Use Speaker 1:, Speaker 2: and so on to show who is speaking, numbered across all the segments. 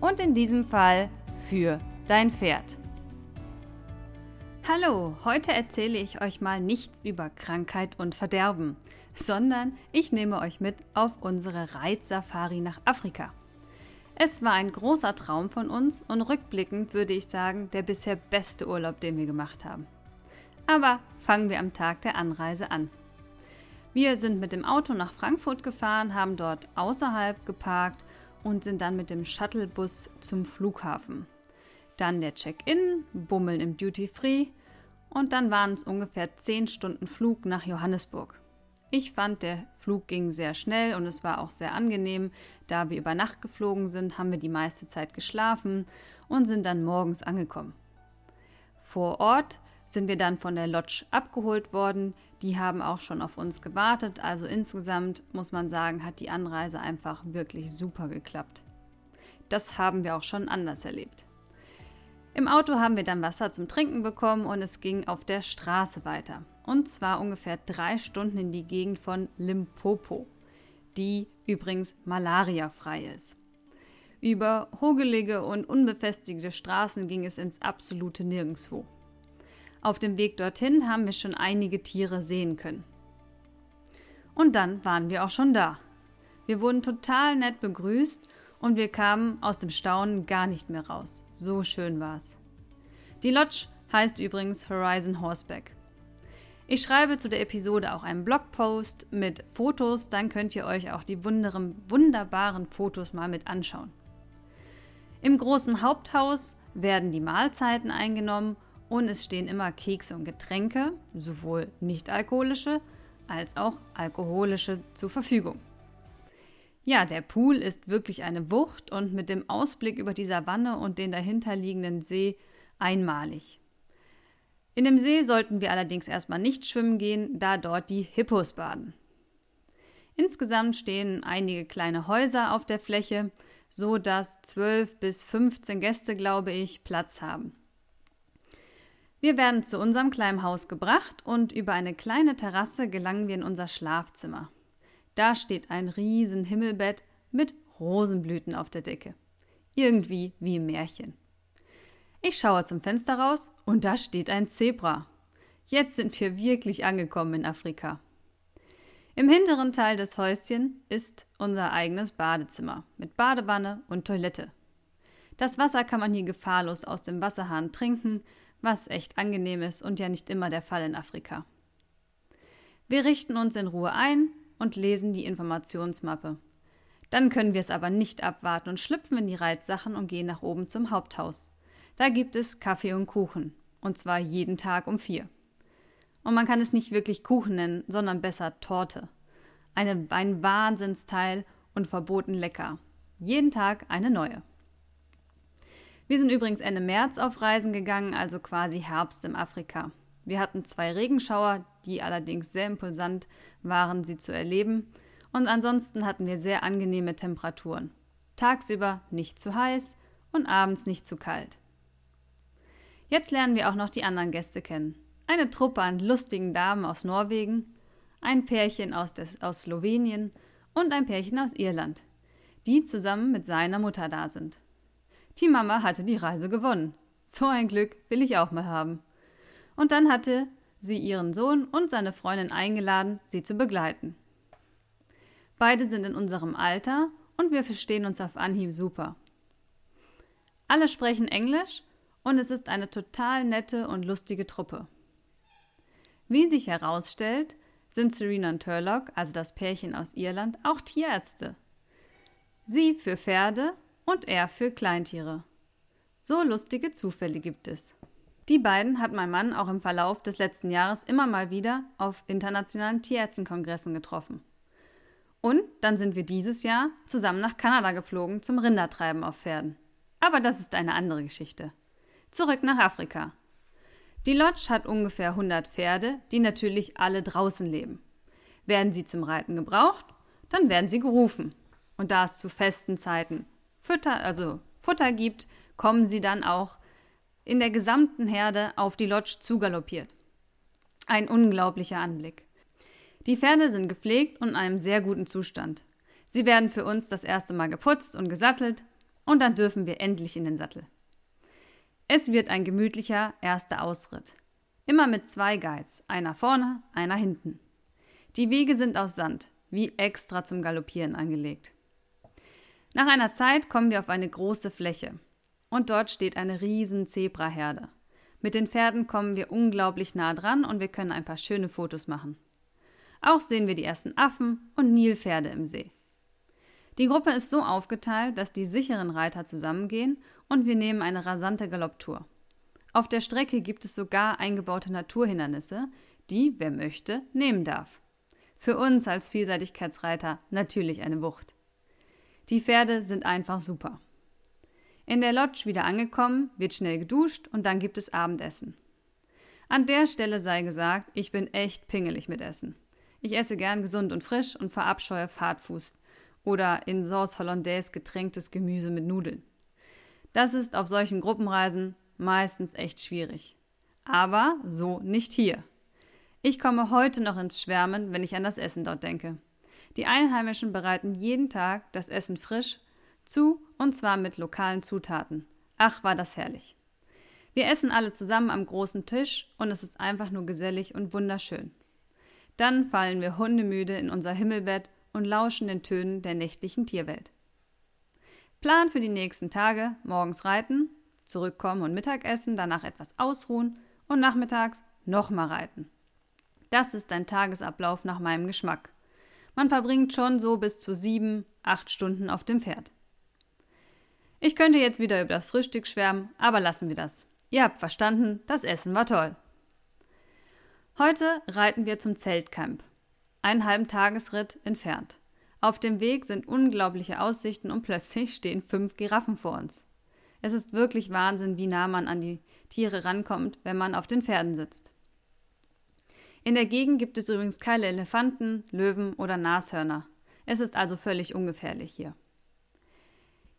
Speaker 1: Und in diesem Fall für dein Pferd. Hallo, heute erzähle ich euch mal nichts über Krankheit und Verderben, sondern ich nehme euch mit auf unsere Reitsafari nach Afrika. Es war ein großer Traum von uns und rückblickend würde ich sagen, der bisher beste Urlaub, den wir gemacht haben. Aber fangen wir am Tag der Anreise an. Wir sind mit dem Auto nach Frankfurt gefahren, haben dort außerhalb geparkt und sind dann mit dem Shuttlebus zum Flughafen. Dann der Check-in, Bummeln im Duty Free und dann waren es ungefähr 10 Stunden Flug nach Johannesburg. Ich fand, der Flug ging sehr schnell und es war auch sehr angenehm. Da wir über Nacht geflogen sind, haben wir die meiste Zeit geschlafen und sind dann morgens angekommen. Vor Ort sind wir dann von der Lodge abgeholt worden. Die haben auch schon auf uns gewartet. Also insgesamt muss man sagen, hat die Anreise einfach wirklich super geklappt. Das haben wir auch schon anders erlebt. Im Auto haben wir dann Wasser zum Trinken bekommen und es ging auf der Straße weiter und zwar ungefähr drei Stunden in die Gegend von Limpopo, die übrigens malariafrei ist. Über hogelige und unbefestigte Straßen ging es ins absolute Nirgendwo. Auf dem Weg dorthin haben wir schon einige Tiere sehen können. Und dann waren wir auch schon da. Wir wurden total nett begrüßt und wir kamen aus dem Staunen gar nicht mehr raus. So schön war's. Die Lodge heißt übrigens Horizon Horseback. Ich schreibe zu der Episode auch einen Blogpost mit Fotos, dann könnt ihr euch auch die wunderbaren Fotos mal mit anschauen. Im großen Haupthaus werden die Mahlzeiten eingenommen und es stehen immer Kekse und Getränke, sowohl nicht alkoholische als auch alkoholische zur Verfügung. Ja, der Pool ist wirklich eine Wucht und mit dem Ausblick über die Savanne und den dahinterliegenden See einmalig. In dem See sollten wir allerdings erstmal nicht schwimmen gehen, da dort die Hippos baden. Insgesamt stehen einige kleine Häuser auf der Fläche, so dass 12 bis 15 Gäste, glaube ich, Platz haben. Wir werden zu unserem kleinen Haus gebracht und über eine kleine Terrasse gelangen wir in unser Schlafzimmer. Da steht ein riesen Himmelbett mit Rosenblüten auf der Decke. Irgendwie wie im Märchen. Ich schaue zum Fenster raus und da steht ein Zebra. Jetzt sind wir wirklich angekommen in Afrika. Im hinteren Teil des Häuschen ist unser eigenes Badezimmer mit Badewanne und Toilette. Das Wasser kann man hier gefahrlos aus dem Wasserhahn trinken, was echt angenehm ist und ja nicht immer der Fall in Afrika. Wir richten uns in Ruhe ein und lesen die Informationsmappe. Dann können wir es aber nicht abwarten und schlüpfen in die Reitsachen und gehen nach oben zum Haupthaus. Da gibt es Kaffee und Kuchen. Und zwar jeden Tag um vier. Und man kann es nicht wirklich Kuchen nennen, sondern besser Torte. Eine, ein Wahnsinnsteil und verboten lecker. Jeden Tag eine neue. Wir sind übrigens Ende März auf Reisen gegangen, also quasi Herbst im Afrika. Wir hatten zwei Regenschauer, die allerdings sehr impulsant waren, sie zu erleben. Und ansonsten hatten wir sehr angenehme Temperaturen. Tagsüber nicht zu heiß und abends nicht zu kalt. Jetzt lernen wir auch noch die anderen Gäste kennen. Eine Truppe an lustigen Damen aus Norwegen, ein Pärchen aus, des, aus Slowenien und ein Pärchen aus Irland, die zusammen mit seiner Mutter da sind. Die Mama hatte die Reise gewonnen. So ein Glück will ich auch mal haben. Und dann hatte sie ihren Sohn und seine Freundin eingeladen, sie zu begleiten. Beide sind in unserem Alter und wir verstehen uns auf Anhieb super. Alle sprechen Englisch und es ist eine total nette und lustige Truppe. Wie sich herausstellt, sind Serena und Turlock, also das Pärchen aus Irland, auch Tierärzte. Sie für Pferde und er für Kleintiere. So lustige Zufälle gibt es. Die beiden hat mein Mann auch im Verlauf des letzten Jahres immer mal wieder auf internationalen Tierärztenkongressen getroffen. Und dann sind wir dieses Jahr zusammen nach Kanada geflogen zum Rindertreiben auf Pferden. Aber das ist eine andere Geschichte. Zurück nach Afrika. Die Lodge hat ungefähr 100 Pferde, die natürlich alle draußen leben. Werden sie zum Reiten gebraucht, dann werden sie gerufen. Und da es zu festen Zeiten Futter, also Futter gibt, kommen sie dann auch in der gesamten Herde auf die Lodge zugaloppiert. Ein unglaublicher Anblick. Die Pferde sind gepflegt und in einem sehr guten Zustand. Sie werden für uns das erste Mal geputzt und gesattelt und dann dürfen wir endlich in den Sattel. Es wird ein gemütlicher erster Ausritt. Immer mit zwei Guides, einer vorne, einer hinten. Die Wege sind aus Sand, wie extra zum Galoppieren angelegt. Nach einer Zeit kommen wir auf eine große Fläche und dort steht eine riesen Zebraherde. Mit den Pferden kommen wir unglaublich nah dran und wir können ein paar schöne Fotos machen. Auch sehen wir die ersten Affen und Nilpferde im See. Die Gruppe ist so aufgeteilt, dass die sicheren Reiter zusammengehen und wir nehmen eine rasante Galopptour. Auf der Strecke gibt es sogar eingebaute Naturhindernisse, die, wer möchte, nehmen darf. Für uns als Vielseitigkeitsreiter natürlich eine Wucht. Die Pferde sind einfach super. In der Lodge wieder angekommen, wird schnell geduscht und dann gibt es Abendessen. An der Stelle sei gesagt, ich bin echt pingelig mit Essen. Ich esse gern gesund und frisch und verabscheue Fahrtfuß oder in Sauce Hollandaise getränktes Gemüse mit Nudeln. Das ist auf solchen Gruppenreisen meistens echt schwierig. Aber so nicht hier. Ich komme heute noch ins Schwärmen, wenn ich an das Essen dort denke. Die Einheimischen bereiten jeden Tag das Essen frisch zu und zwar mit lokalen Zutaten. Ach, war das herrlich. Wir essen alle zusammen am großen Tisch und es ist einfach nur gesellig und wunderschön. Dann fallen wir hundemüde in unser Himmelbett und lauschen den Tönen der nächtlichen Tierwelt. Plan für die nächsten Tage: morgens reiten, zurückkommen und Mittagessen, danach etwas ausruhen und nachmittags nochmal reiten. Das ist ein Tagesablauf nach meinem Geschmack. Man verbringt schon so bis zu sieben, acht Stunden auf dem Pferd. Ich könnte jetzt wieder über das Frühstück schwärmen, aber lassen wir das. Ihr habt verstanden, das Essen war toll. Heute reiten wir zum Zeltcamp, einen halben Tagesritt entfernt. Auf dem Weg sind unglaubliche Aussichten und plötzlich stehen fünf Giraffen vor uns. Es ist wirklich Wahnsinn, wie nah man an die Tiere rankommt, wenn man auf den Pferden sitzt. In der Gegend gibt es übrigens keine Elefanten, Löwen oder Nashörner. Es ist also völlig ungefährlich hier.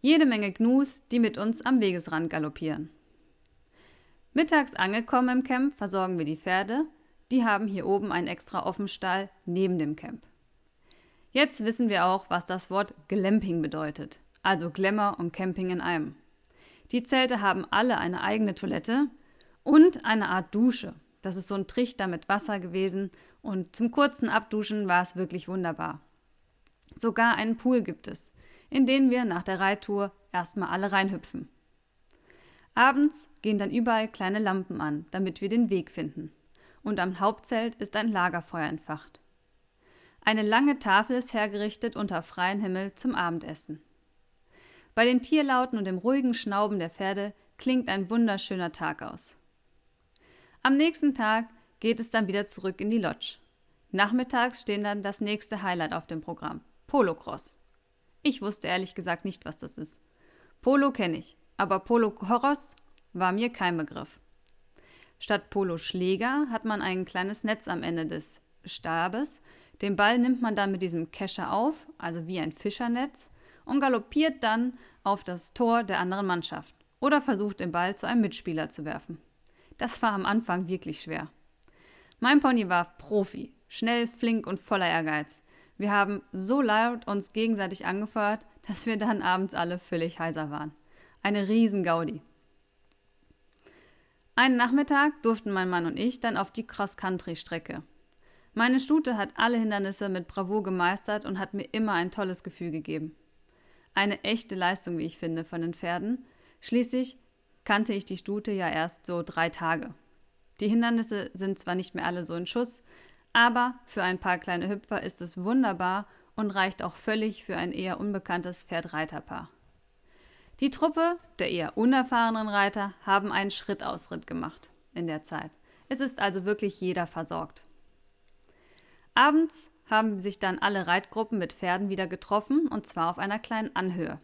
Speaker 1: Jede Menge Gnus, die mit uns am Wegesrand galoppieren. Mittags angekommen im Camp versorgen wir die Pferde die haben hier oben einen extra Offenstall neben dem Camp. Jetzt wissen wir auch, was das Wort Glamping bedeutet, also Glamour und Camping in einem. Die Zelte haben alle eine eigene Toilette und eine Art Dusche. Das ist so ein Trichter mit Wasser gewesen und zum kurzen Abduschen war es wirklich wunderbar. Sogar einen Pool gibt es, in den wir nach der Reittour erstmal alle reinhüpfen. Abends gehen dann überall kleine Lampen an, damit wir den Weg finden und am Hauptzelt ist ein Lagerfeuer entfacht. Eine lange Tafel ist hergerichtet unter freiem Himmel zum Abendessen. Bei den Tierlauten und dem ruhigen Schnauben der Pferde klingt ein wunderschöner Tag aus. Am nächsten Tag geht es dann wieder zurück in die Lodge. Nachmittags stehen dann das nächste Highlight auf dem Programm: Polocross. Ich wusste ehrlich gesagt nicht, was das ist. Polo kenne ich, aber Polocross war mir kein Begriff. Statt Poloschläger hat man ein kleines Netz am Ende des Stabes. Den Ball nimmt man dann mit diesem Kescher auf, also wie ein Fischernetz, und galoppiert dann auf das Tor der anderen Mannschaft oder versucht den Ball zu einem Mitspieler zu werfen. Das war am Anfang wirklich schwer. Mein Pony war Profi, schnell, flink und voller Ehrgeiz. Wir haben so laut uns gegenseitig angefeuert, dass wir dann abends alle völlig heiser waren. Eine Riesengaudi. Einen Nachmittag durften mein Mann und ich dann auf die Cross-Country-Strecke. Meine Stute hat alle Hindernisse mit Bravour gemeistert und hat mir immer ein tolles Gefühl gegeben. Eine echte Leistung, wie ich finde, von den Pferden. Schließlich kannte ich die Stute ja erst so drei Tage. Die Hindernisse sind zwar nicht mehr alle so in Schuss, aber für ein paar kleine Hüpfer ist es wunderbar und reicht auch völlig für ein eher unbekanntes Pferd-Reiterpaar. Die Truppe der eher unerfahrenen Reiter haben einen Schrittausritt gemacht in der Zeit. Es ist also wirklich jeder versorgt. Abends haben sich dann alle Reitgruppen mit Pferden wieder getroffen und zwar auf einer kleinen Anhöhe.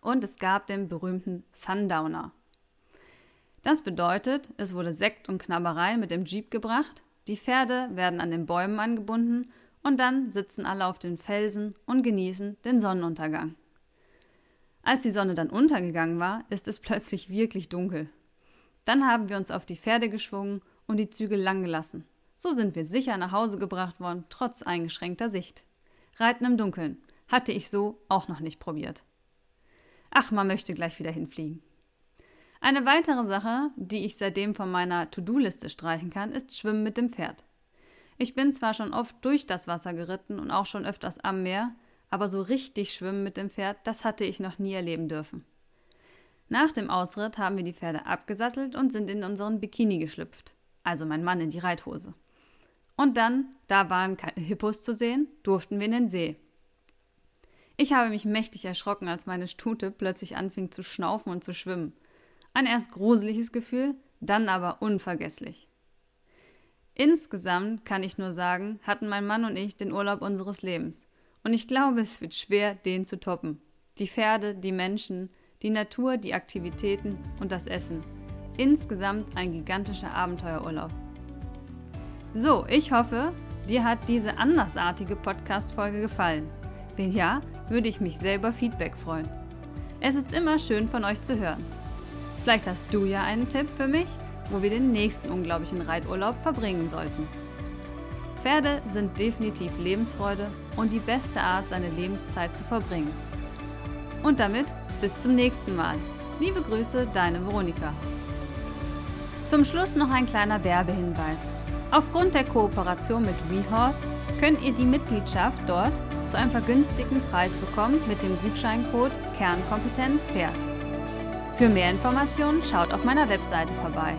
Speaker 1: Und es gab den berühmten Sundowner. Das bedeutet, es wurde Sekt und Knabberei mit dem Jeep gebracht, die Pferde werden an den Bäumen angebunden und dann sitzen alle auf den Felsen und genießen den Sonnenuntergang. Als die Sonne dann untergegangen war, ist es plötzlich wirklich dunkel. Dann haben wir uns auf die Pferde geschwungen und die Zügel lang gelassen. So sind wir sicher nach Hause gebracht worden, trotz eingeschränkter Sicht. Reiten im Dunkeln hatte ich so auch noch nicht probiert. Ach, man möchte gleich wieder hinfliegen. Eine weitere Sache, die ich seitdem von meiner To-Do-Liste streichen kann, ist Schwimmen mit dem Pferd. Ich bin zwar schon oft durch das Wasser geritten und auch schon öfters am Meer, aber so richtig schwimmen mit dem Pferd, das hatte ich noch nie erleben dürfen. Nach dem Ausritt haben wir die Pferde abgesattelt und sind in unseren Bikini geschlüpft, also mein Mann in die Reithose. Und dann, da waren keine Hippos zu sehen, durften wir in den See. Ich habe mich mächtig erschrocken, als meine Stute plötzlich anfing zu schnaufen und zu schwimmen. Ein erst gruseliges Gefühl, dann aber unvergesslich. Insgesamt kann ich nur sagen, hatten mein Mann und ich den Urlaub unseres Lebens. Und ich glaube, es wird schwer, den zu toppen. Die Pferde, die Menschen, die Natur, die Aktivitäten und das Essen. Insgesamt ein gigantischer Abenteuerurlaub. So, ich hoffe, dir hat diese andersartige Podcast-Folge gefallen. Wenn ja, würde ich mich selber Feedback freuen. Es ist immer schön von euch zu hören. Vielleicht hast du ja einen Tipp für mich, wo wir den nächsten unglaublichen Reiturlaub verbringen sollten. Pferde sind definitiv Lebensfreude und die beste Art, seine Lebenszeit zu verbringen. Und damit bis zum nächsten Mal. Liebe Grüße, deine Veronika. Zum Schluss noch ein kleiner Werbehinweis. Aufgrund der Kooperation mit WeHorse könnt ihr die Mitgliedschaft dort zu einem vergünstigten Preis bekommen mit dem Gutscheincode Kernkompetenz Pferd. Für mehr Informationen schaut auf meiner Webseite vorbei.